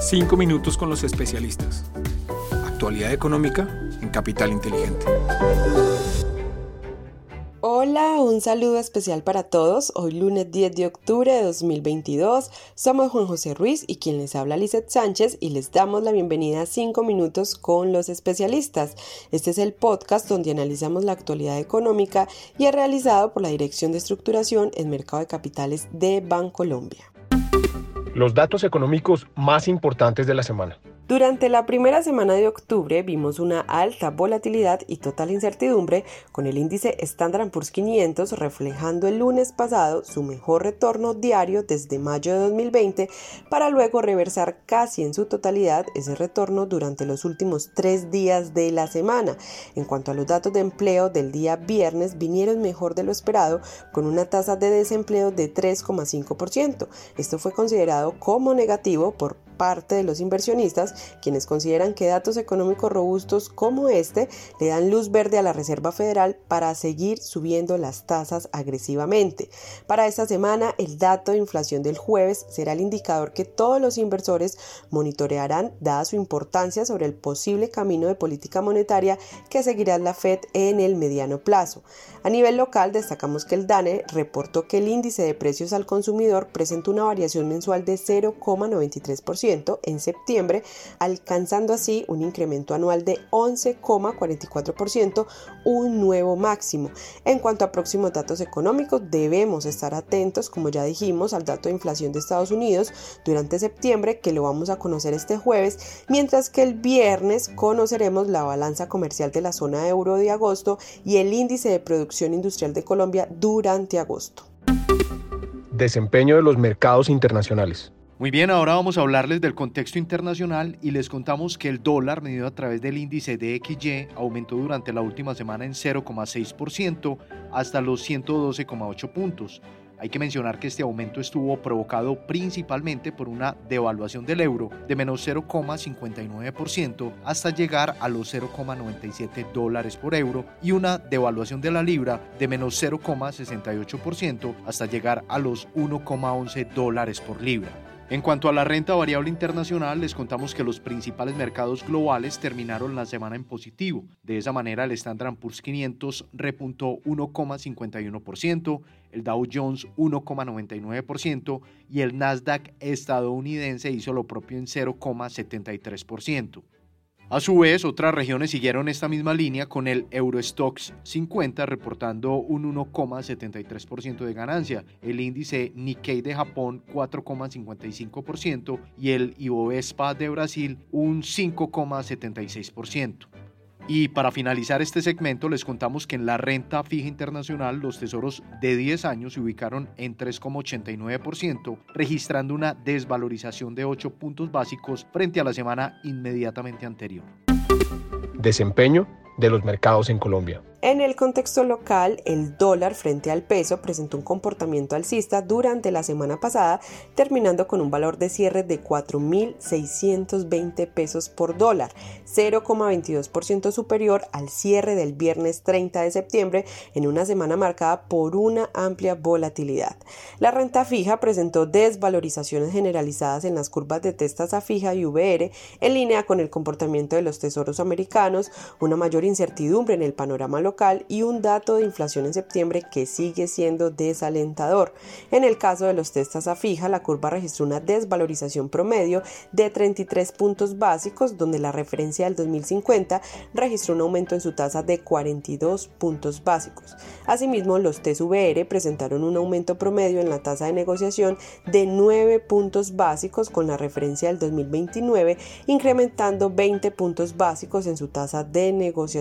Cinco minutos con los especialistas. Actualidad económica en Capital Inteligente. Hola, un saludo especial para todos. Hoy lunes 10 de octubre de 2022. Somos Juan José Ruiz y quien les habla Lizeth Sánchez y les damos la bienvenida a 5 minutos con los especialistas. Este es el podcast donde analizamos la actualidad económica y es realizado por la Dirección de Estructuración en Mercado de Capitales de Bancolombia. Los datos económicos más importantes de la semana. Durante la primera semana de octubre vimos una alta volatilidad y total incertidumbre con el índice Standard Poor's 500 reflejando el lunes pasado su mejor retorno diario desde mayo de 2020 para luego reversar casi en su totalidad ese retorno durante los últimos tres días de la semana. En cuanto a los datos de empleo del día viernes vinieron mejor de lo esperado con una tasa de desempleo de 3,5%. Esto fue considerado como negativo por parte de los inversionistas, quienes consideran que datos económicos robustos como este le dan luz verde a la Reserva Federal para seguir subiendo las tasas agresivamente. Para esta semana, el dato de inflación del jueves será el indicador que todos los inversores monitorearán dada su importancia sobre el posible camino de política monetaria que seguirá la Fed en el mediano plazo. A nivel local, destacamos que el DANE reportó que el índice de precios al consumidor presenta una variación mensual de 0,93% en septiembre, alcanzando así un incremento anual de 11,44%, un nuevo máximo. En cuanto a próximos datos económicos, debemos estar atentos, como ya dijimos, al dato de inflación de Estados Unidos durante septiembre, que lo vamos a conocer este jueves, mientras que el viernes conoceremos la balanza comercial de la zona euro de agosto y el índice de producción industrial de Colombia durante agosto. Desempeño de los mercados internacionales. Muy bien, ahora vamos a hablarles del contexto internacional y les contamos que el dólar medido a través del índice DXY aumentó durante la última semana en 0,6% hasta los 112,8 puntos. Hay que mencionar que este aumento estuvo provocado principalmente por una devaluación del euro de menos 0,59% hasta llegar a los 0,97 dólares por euro y una devaluación de la libra de menos 0,68% hasta llegar a los 1,11 dólares por libra. En cuanto a la renta variable internacional, les contamos que los principales mercados globales terminaron la semana en positivo. De esa manera, el Standard Poor's 500 repuntó 1,51%, el Dow Jones 1,99% y el Nasdaq estadounidense hizo lo propio en 0,73%. A su vez, otras regiones siguieron esta misma línea con el Eurostox 50 reportando un 1,73% de ganancia, el índice Nikkei de Japón 4,55% y el Ibovespa de Brasil un 5,76%. Y para finalizar este segmento les contamos que en la renta fija internacional los tesoros de 10 años se ubicaron en 3,89%, registrando una desvalorización de 8 puntos básicos frente a la semana inmediatamente anterior. Desempeño de los mercados en Colombia. En el contexto local, el dólar frente al peso presentó un comportamiento alcista durante la semana pasada, terminando con un valor de cierre de 4.620 pesos por dólar, 0,22% superior al cierre del viernes 30 de septiembre en una semana marcada por una amplia volatilidad. La renta fija presentó desvalorizaciones generalizadas en las curvas de a fija y VR, en línea con el comportamiento de los tesoros americanos, una mayor incertidumbre en el panorama local y un dato de inflación en septiembre que sigue siendo desalentador. En el caso de los testas a fija, la curva registró una desvalorización promedio de 33 puntos básicos, donde la referencia del 2050 registró un aumento en su tasa de 42 puntos básicos. Asimismo, los TSVR presentaron un aumento promedio en la tasa de negociación de 9 puntos básicos con la referencia del 2029, incrementando 20 puntos básicos en su tasa de negociación.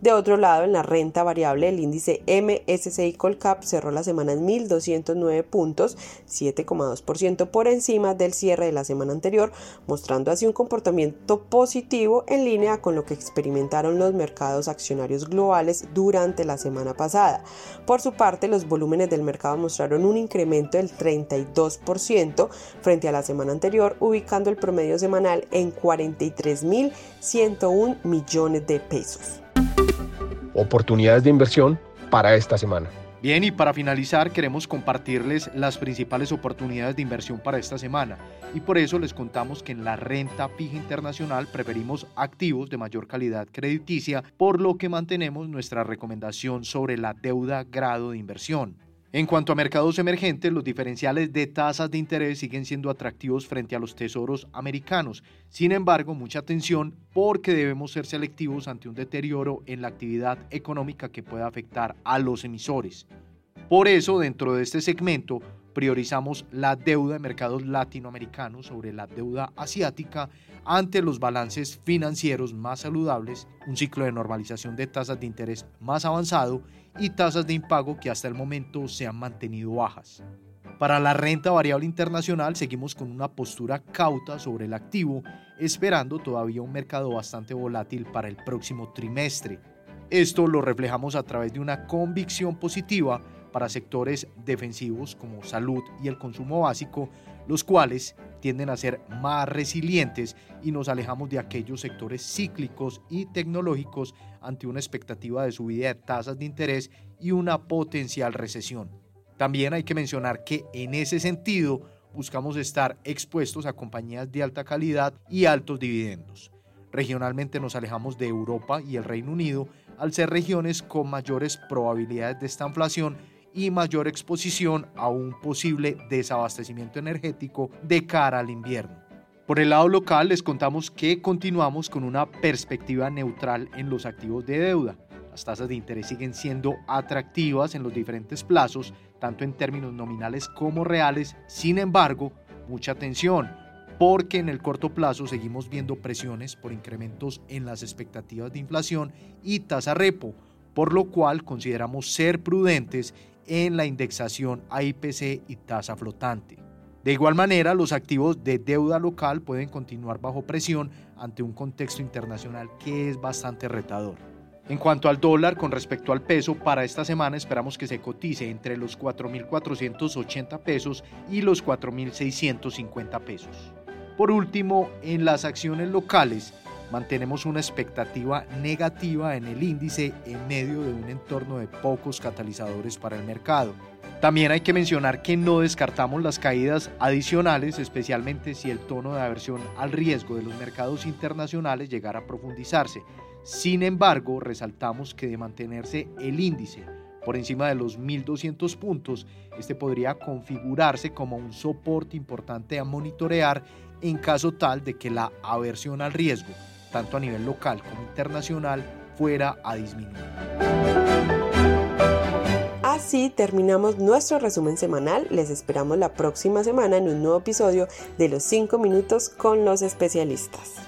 De otro lado, en la renta variable, el índice MSCI Colcap cerró la semana en 1.209 puntos, 7,2% por encima del cierre de la semana anterior, mostrando así un comportamiento positivo en línea con lo que experimentaron los mercados accionarios globales durante la semana pasada. Por su parte, los volúmenes del mercado mostraron un incremento del 32% frente a la semana anterior, ubicando el promedio semanal en 43.101 millones de pesos oportunidades de inversión para esta semana. Bien, y para finalizar queremos compartirles las principales oportunidades de inversión para esta semana y por eso les contamos que en la renta fija internacional preferimos activos de mayor calidad crediticia, por lo que mantenemos nuestra recomendación sobre la deuda grado de inversión. En cuanto a mercados emergentes, los diferenciales de tasas de interés siguen siendo atractivos frente a los tesoros americanos. Sin embargo, mucha atención porque debemos ser selectivos ante un deterioro en la actividad económica que pueda afectar a los emisores. Por eso, dentro de este segmento, priorizamos la deuda de mercados latinoamericanos sobre la deuda asiática ante los balances financieros más saludables, un ciclo de normalización de tasas de interés más avanzado y tasas de impago que hasta el momento se han mantenido bajas. Para la renta variable internacional seguimos con una postura cauta sobre el activo, esperando todavía un mercado bastante volátil para el próximo trimestre. Esto lo reflejamos a través de una convicción positiva para sectores defensivos como salud y el consumo básico, los cuales tienden a ser más resilientes y nos alejamos de aquellos sectores cíclicos y tecnológicos ante una expectativa de subida de tasas de interés y una potencial recesión. También hay que mencionar que en ese sentido buscamos estar expuestos a compañías de alta calidad y altos dividendos. Regionalmente nos alejamos de Europa y el Reino Unido al ser regiones con mayores probabilidades de esta inflación y mayor exposición a un posible desabastecimiento energético de cara al invierno. Por el lado local les contamos que continuamos con una perspectiva neutral en los activos de deuda. Las tasas de interés siguen siendo atractivas en los diferentes plazos, tanto en términos nominales como reales. Sin embargo, mucha atención, porque en el corto plazo seguimos viendo presiones por incrementos en las expectativas de inflación y tasa repo, por lo cual consideramos ser prudentes en la indexación a IPC y tasa flotante. De igual manera, los activos de deuda local pueden continuar bajo presión ante un contexto internacional que es bastante retador. En cuanto al dólar con respecto al peso, para esta semana esperamos que se cotice entre los 4.480 pesos y los 4.650 pesos. Por último, en las acciones locales, mantenemos una expectativa negativa en el índice en medio de un entorno de pocos catalizadores para el mercado. También hay que mencionar que no descartamos las caídas adicionales, especialmente si el tono de aversión al riesgo de los mercados internacionales llegara a profundizarse. Sin embargo, resaltamos que de mantenerse el índice por encima de los 1.200 puntos, este podría configurarse como un soporte importante a monitorear en caso tal de que la aversión al riesgo tanto a nivel local como internacional, fuera a disminuir. Así terminamos nuestro resumen semanal. Les esperamos la próxima semana en un nuevo episodio de los 5 minutos con los especialistas.